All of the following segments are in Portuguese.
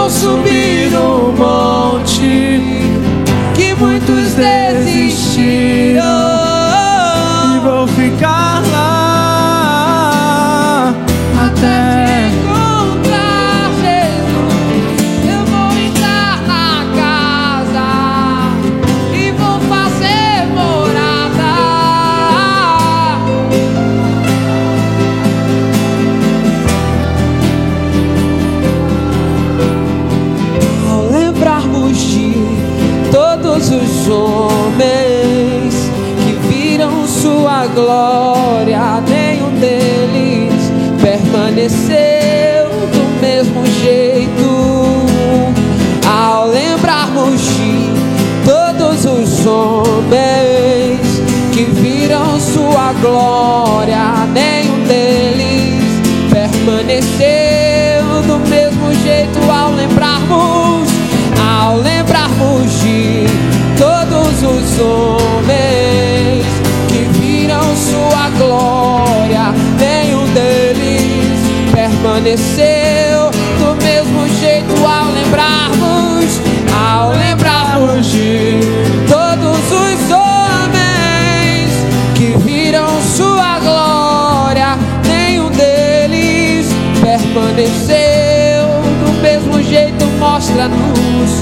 vou subir. Viram sua glória, nenhum deles permaneceu do mesmo jeito ao lembrarmos, ao lembrarmos de todos os homens que viram sua glória, nenhum deles permaneceu do mesmo jeito mostra-nos,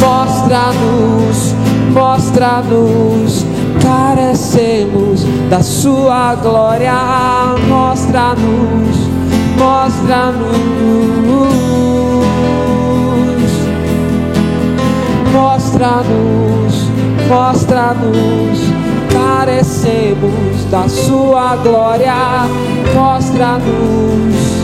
mostra-nos, mostra-nos, carecemos da sua glória, mostra-nos, mostra-nos, mostra-nos, mostra-nos, carecemos da sua glória, mostra-nos.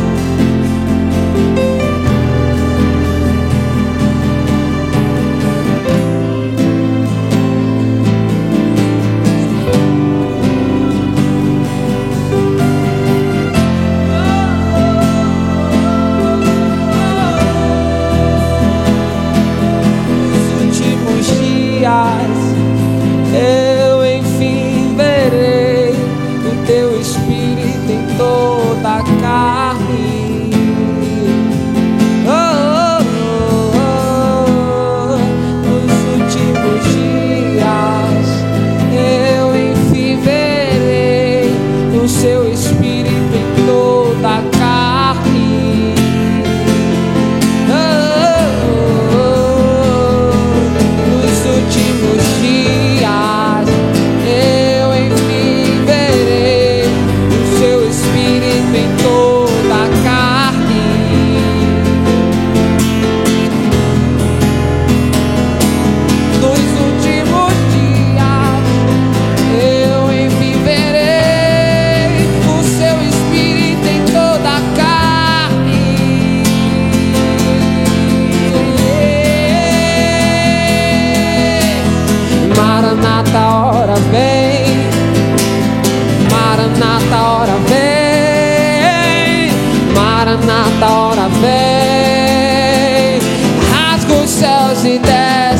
céus e.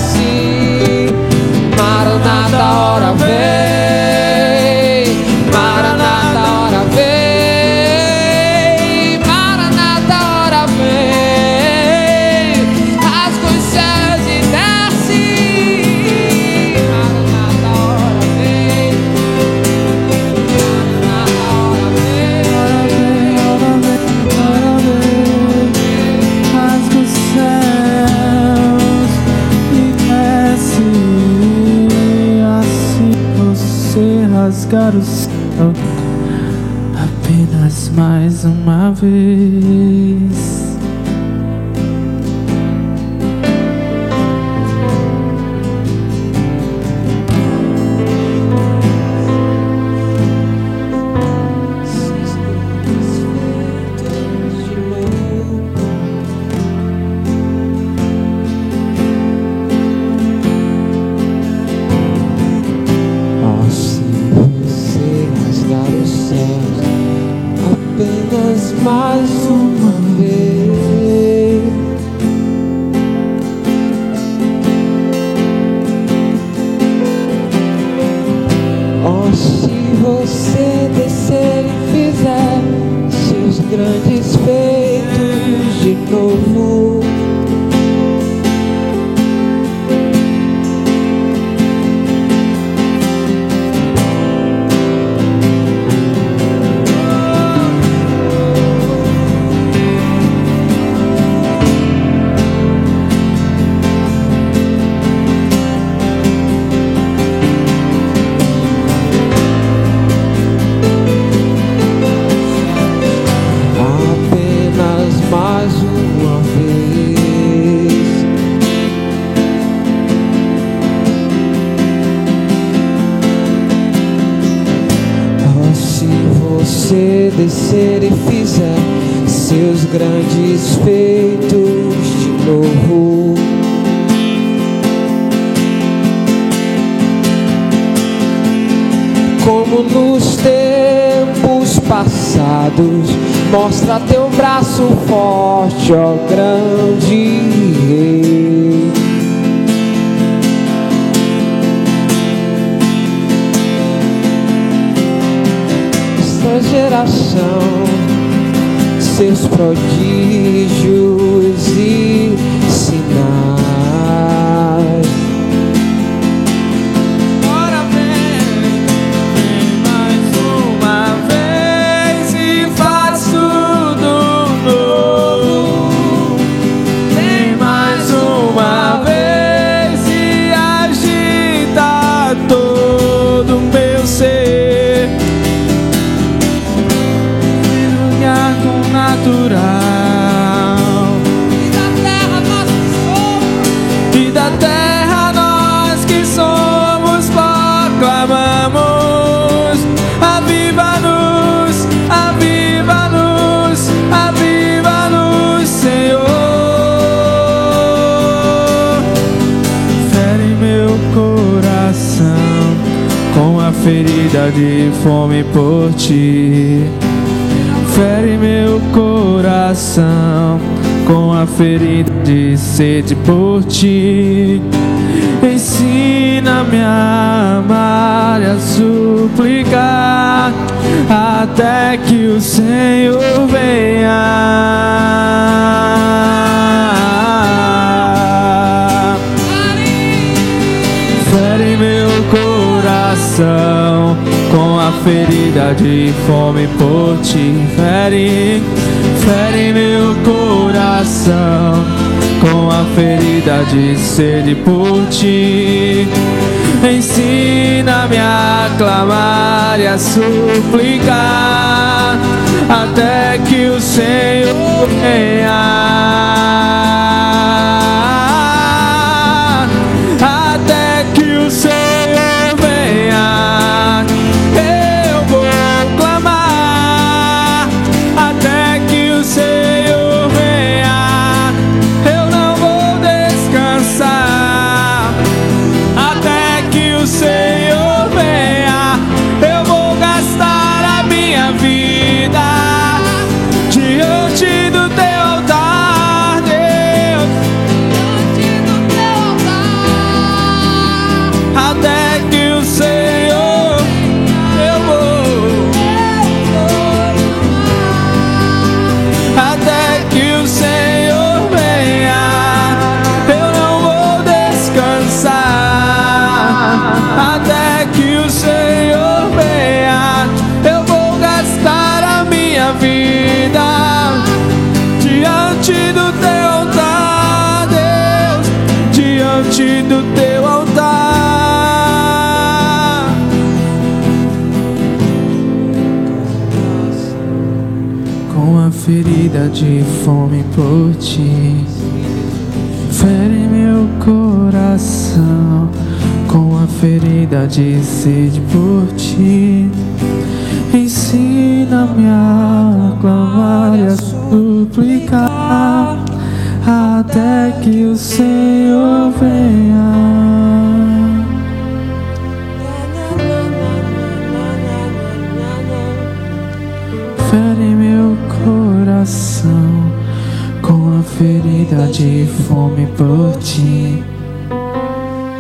passados, mostra teu braço forte, ó grande rei. Esta geração, seus prodígios e sinais. Ferida de fome por ti Fere meu coração com a ferida de sede por ti. Ensina-me a amar e a suplicar até que o Senhor venha. Coração com a ferida de fome por ti. Fere, fere meu coração com a ferida de sede por ti. Ensina-me a clamar e a suplicar até que o Senhor venha. De fome por ti, fere meu coração. Com a ferida de sede por ti, ensina-me a clamar e a suplicar até que o Senhor coração com a ferida de fome por ti.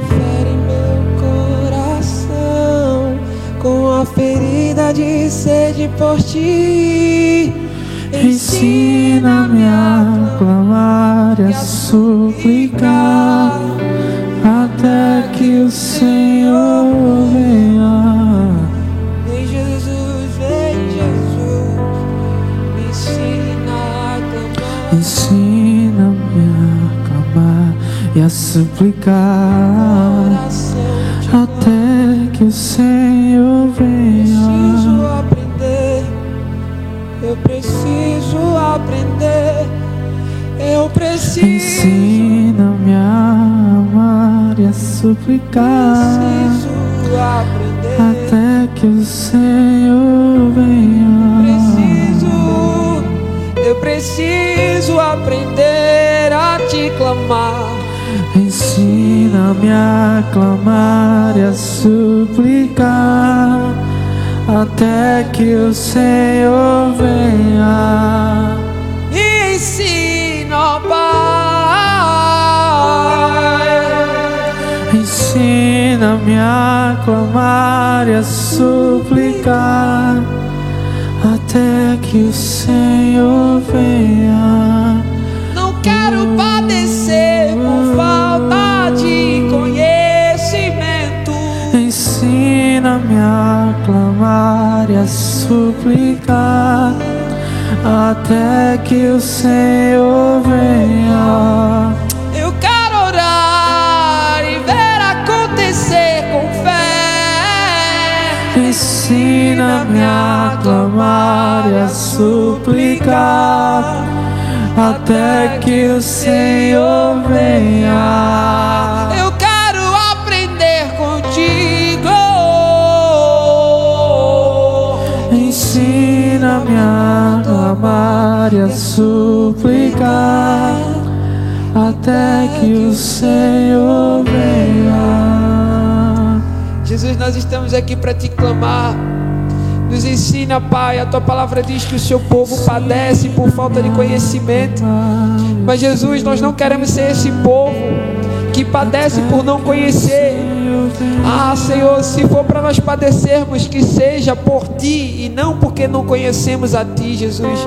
Fere meu coração com a ferida de sede por ti. Ensina-me a clamar e a suplicar até que o Senhor suplicar até que o Senhor preciso venha. aprender, eu preciso aprender, eu preciso, Ensina-me a amar e a suplicar clamar e a suplicar até que o Senhor venha. E ensina, ó Pai. Ensina-me a clamar e a suplicar até que o Senhor venha. Clamar e a suplicar até que o Senhor venha. Eu quero orar e ver acontecer com fé. Ensina-me a clamar e a suplicar até que o Senhor venha. A suplicar até que o Senhor venha. Jesus, nós estamos aqui para te clamar. Nos ensina, Pai. A tua palavra diz que o seu povo padece por falta de conhecimento. Mas, Jesus, nós não queremos ser esse povo que padece por não conhecer. Ah, Senhor, se for para nós padecermos, que seja por ti e não porque não conhecemos a ti, Jesus.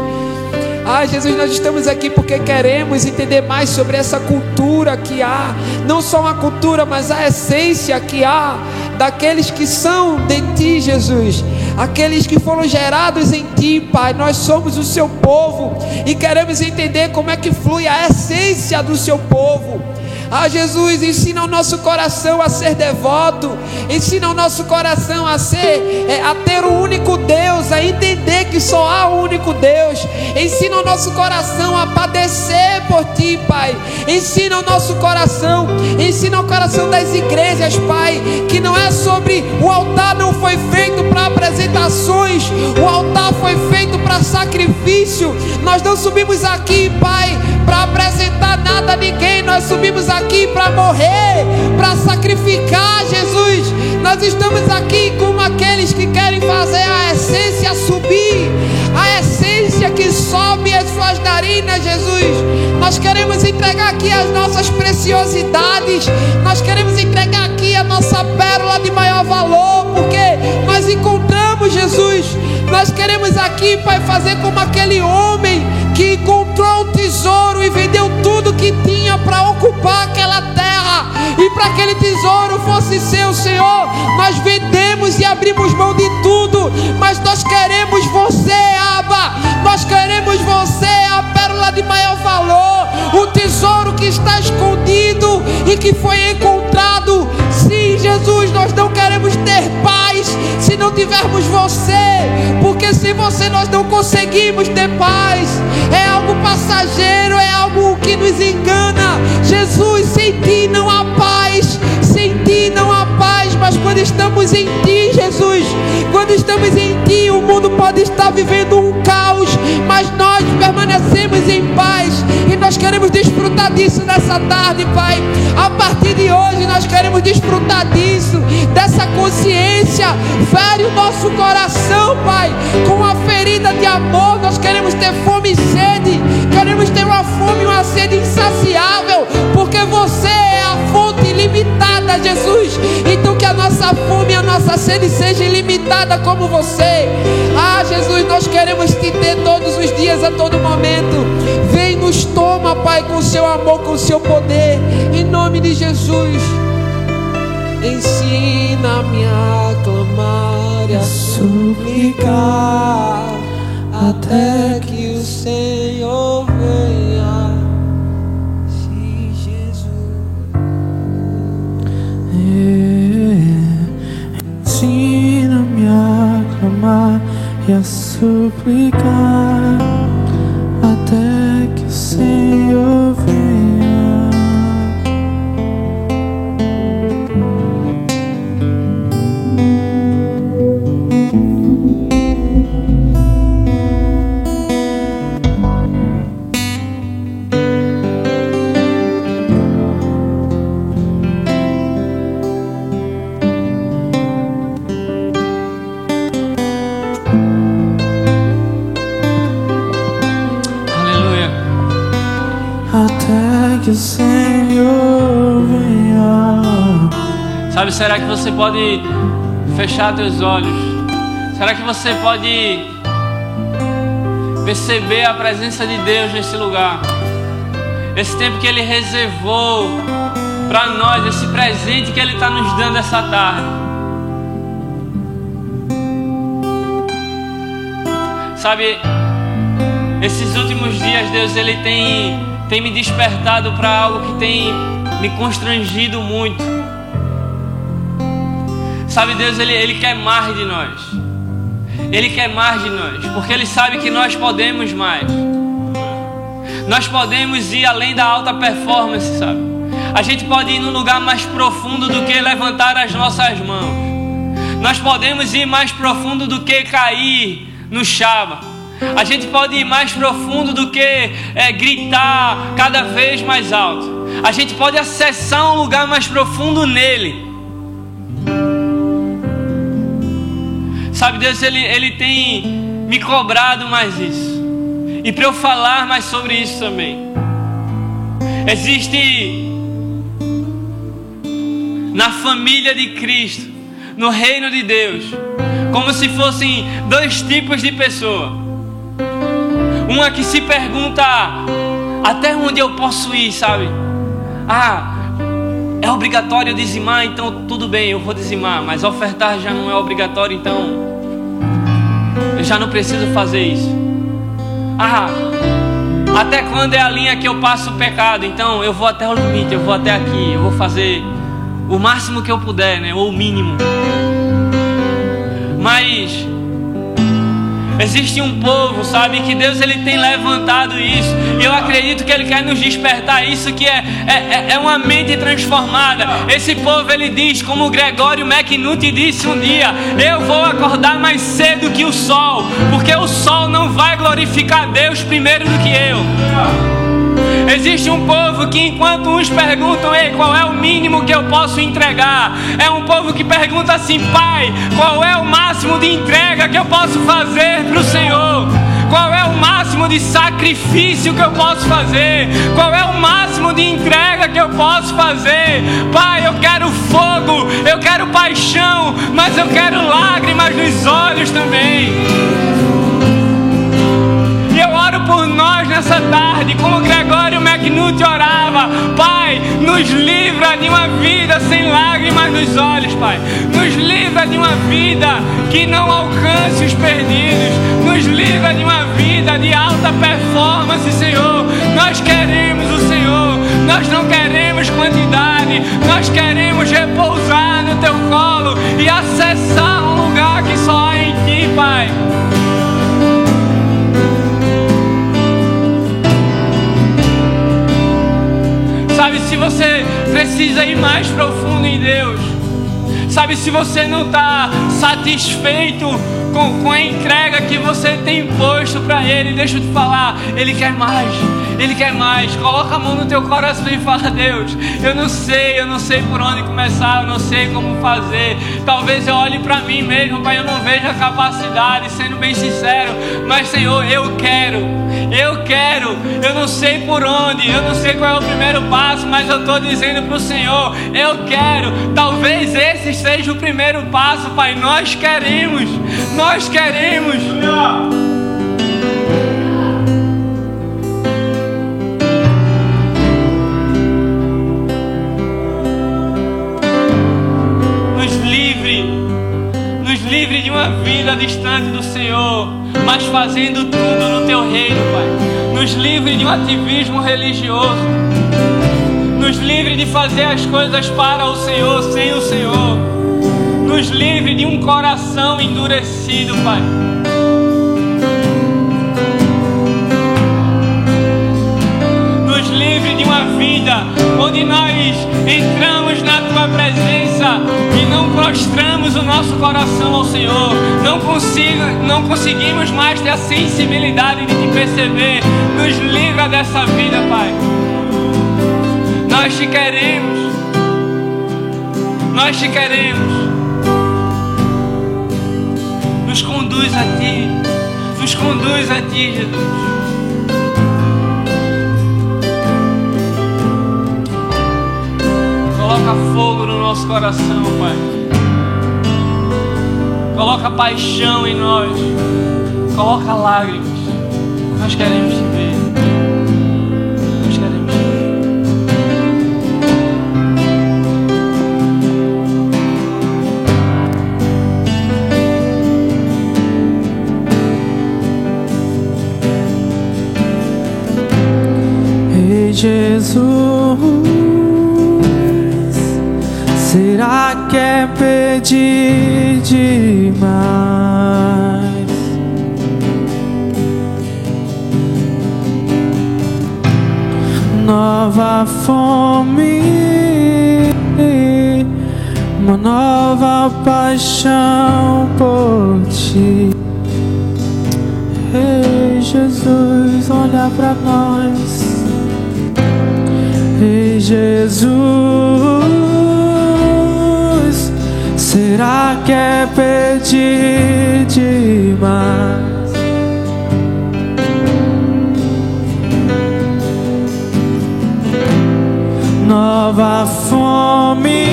Ah, Jesus, nós estamos aqui porque queremos entender mais sobre essa cultura que há, não só uma cultura, mas a essência que há daqueles que são de ti, Jesus. Aqueles que foram gerados em ti, Pai, nós somos o seu povo e queremos entender como é que flui a essência do seu povo. Ah, Jesus, ensina o nosso coração a ser devoto, ensina o nosso coração a ser, é, a ter um único Deus, a entender que só há um único Deus. Ensina o nosso coração a padecer por Ti, Pai. Ensina o nosso coração, ensina o coração das igrejas, Pai, que não é sobre o altar não foi feito para apresentações, o altar foi feito para sacrifício. Nós não subimos aqui, Pai, nós subimos aqui para morrer, para sacrificar, Jesus. Nós estamos aqui como aqueles que querem fazer a essência subir, a essência que sobe as suas narinas, Jesus. Nós queremos entregar aqui as nossas preciosidades, nós queremos entregar aqui a nossa pérola de maior valor, porque nós encontramos Jesus. Nós queremos aqui, Pai, fazer como aquele homem que encontrou o tesouro e vendeu tudo que tinha para ocupar aquela terra e para aquele tesouro fosse seu, Senhor. Nós vendemos e abrimos mão de tudo, mas nós queremos você, Abba. Nós queremos você, a pérola de maior valor, o tesouro que está escondido e que foi encontrado. Jesus, nós não queremos ter paz se não tivermos você, porque sem você nós não conseguimos ter paz. É algo passageiro, é algo que nos engana. Jesus, sem ti não há paz, sem ti não há paz, mas quando estamos em ti, Jesus, quando estamos em ti, o mundo pode estar vivendo um caos, mas nós permanecemos em paz nós queremos desfrutar disso nessa tarde, Pai. A partir de hoje, nós queremos desfrutar disso, dessa consciência. Fere o nosso coração, Pai, com a ferida de amor. Nós queremos ter fome e sede, queremos ter uma fome e uma sede insaciável, porque você é a fonte ilimitada, Jesus. Então a nossa fome a nossa sede seja ilimitada como você. Ah, Jesus, nós queremos te ter todos os dias, a todo momento. Vem, nos toma, Pai, com o seu amor, com o seu poder. Em nome de Jesus. Ensina-me a clamar e a suplicar até que o Senhor venha. E a suplicar até que o Senhor Senhor venha. Sabe, será que você pode fechar teus olhos? Será que você pode perceber a presença de Deus nesse lugar? Esse tempo que Ele reservou para nós, esse presente que Ele está nos dando essa tarde. Sabe, esses últimos dias Deus ele tem, tem me despertado para algo que tem me constrangido muito. Sabe, Deus ele, ele quer mais de nós. Ele quer mais de nós, porque Ele sabe que nós podemos mais. Nós podemos ir além da alta performance, sabe? A gente pode ir num lugar mais profundo do que levantar as nossas mãos. Nós podemos ir mais profundo do que cair no chava. A gente pode ir mais profundo do que é, gritar cada vez mais alto. A gente pode acessar um lugar mais profundo nele. Sabe, Deus, ele, ele tem me cobrado mais isso. E para eu falar mais sobre isso também. Existe na família de Cristo, no reino de Deus, como se fossem dois tipos de pessoa. Uma que se pergunta até onde eu posso ir, sabe? Ah, é obrigatório dizimar, então tudo bem, eu vou dizimar, mas ofertar já não é obrigatório, então eu já não preciso fazer isso. Ah, até quando é a linha que eu passo o pecado? Então eu vou até o limite, eu vou até aqui, eu vou fazer o máximo que eu puder, né? Ou o mínimo. Mas existe um povo, sabe, que Deus ele tem levantado isso. E eu acredito que Ele quer nos despertar isso, que é, é, é uma mente transformada. Esse povo ele diz, como Gregório McNutt disse um dia: Eu vou acordar mais cedo que o sol, porque o sol não vai glorificar Deus primeiro do que eu. Existe um povo que, enquanto uns perguntam, Ei, qual é o mínimo que eu posso entregar? É um povo que pergunta assim, Pai, qual é o máximo de entrega que eu posso fazer para o Senhor? Qual é o máximo de sacrifício que eu posso fazer? Qual é o máximo de entrega que eu posso fazer? Pai, eu quero fogo, eu quero paixão, mas eu quero lágrimas nos olhos também por nós nessa tarde, como Gregório McNutt orava. Pai, nos livra de uma vida sem lágrimas nos olhos, Pai. Nos livra de uma vida que não alcance os perdidos. Nos livra de uma vida de alta performance, Senhor. Nós queremos o Senhor. Nós não queremos quantidade. Nós queremos repousar no Teu colo e acessar um lugar que só há em Ti, Pai. Sabe, se você precisa ir mais profundo em Deus, sabe, se você não está satisfeito com, com a entrega que você tem posto para Ele, deixa eu te falar, Ele quer mais. Ele quer mais. Coloca a mão no teu coração e fala: Deus, eu não sei, eu não sei por onde começar, eu não sei como fazer. Talvez eu olhe para mim mesmo, Pai, eu não vejo a capacidade, sendo bem sincero. Mas, Senhor, eu quero, eu quero. Eu não sei por onde, eu não sei qual é o primeiro passo, mas eu estou dizendo para o Senhor: eu quero. Talvez esse seja o primeiro passo, Pai. Nós queremos, nós queremos. livre de uma vida distante do Senhor, mas fazendo tudo no teu reino, Pai. Nos livre de um ativismo religioso. Nos livre de fazer as coisas para o Senhor sem o Senhor. Nos livre de um coração endurecido, Pai. Nos livre de uma vida onde nós entramos na tua presença e não prostramos o nosso coração ao Senhor, não, consigo, não conseguimos mais ter a sensibilidade de te perceber. Nos livra dessa vida, Pai. Nós te queremos. Nós te queremos. conduz a Ti, nos conduz a Ti, Jesus. Coloca fogo no nosso coração, Pai. Coloca paixão em nós. Coloca lágrimas. Nós queremos te ver. Jesus, será que é pedir demais? Nova fome, uma nova paixão por ti. Ei Jesus, olha pra nós. Jesus, será que é pedir demais? Nova fome,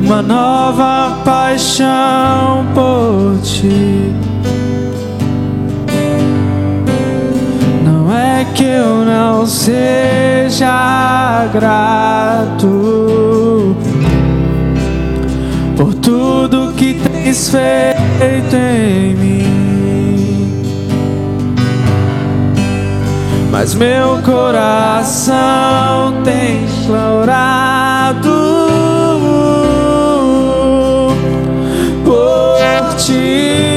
uma nova paixão por ti. Seja grato por tudo que tens feito em mim. Mas meu coração tem chorado por ti.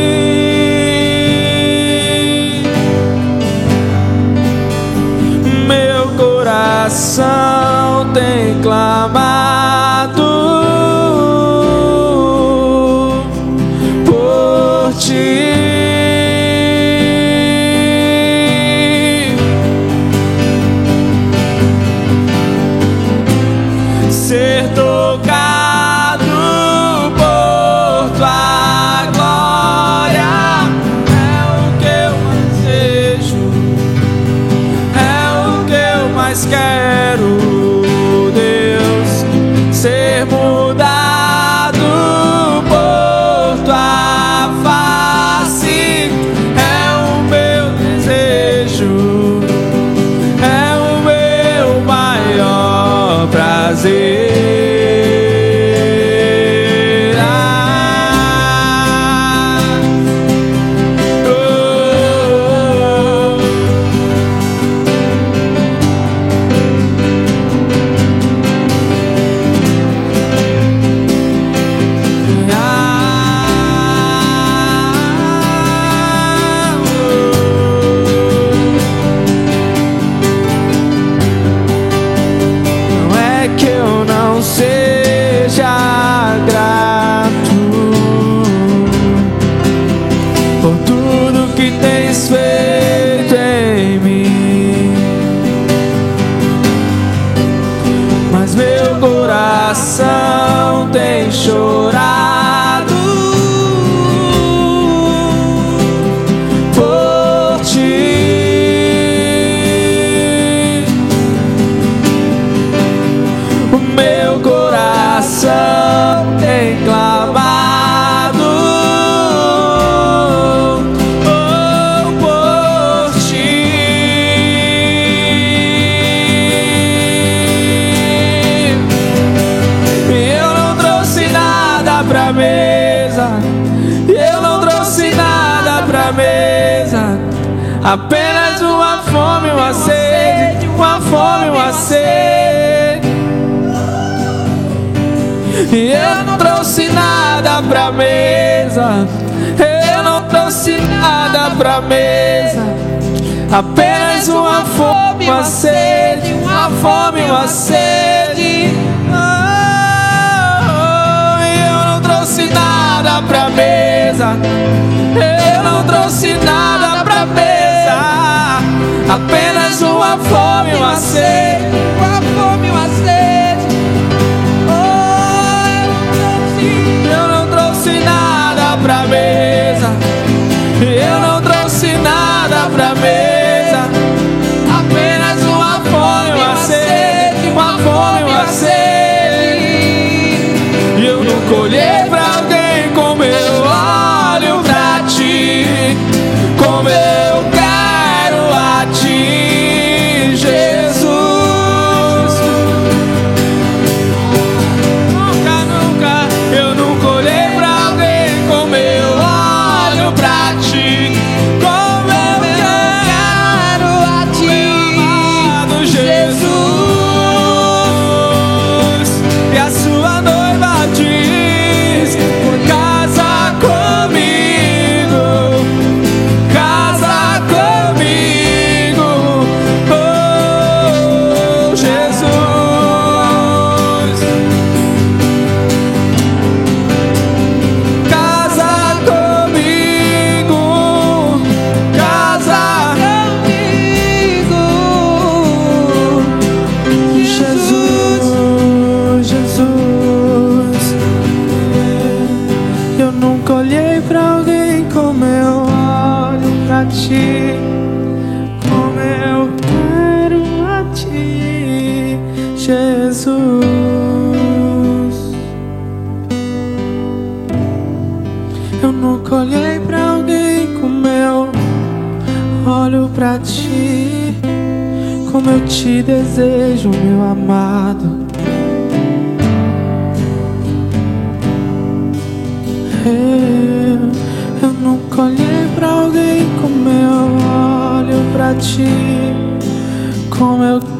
Apenas uma fome, uma sede, uma fome, uma sede. E eu não trouxe nada pra mesa. Eu não trouxe nada pra mesa. Apenas uma fome, uma sede, uma fome, uma sede. Oh, eu não trouxe nada pra mesa. Eu não trouxe nada pra mesa. Apenas uma fome, uma sede, nunca olhei pra alguém como eu olho pra ti. Como eu te desejo, meu amado. Eu, eu nunca olhei pra alguém como eu olho pra ti. Como eu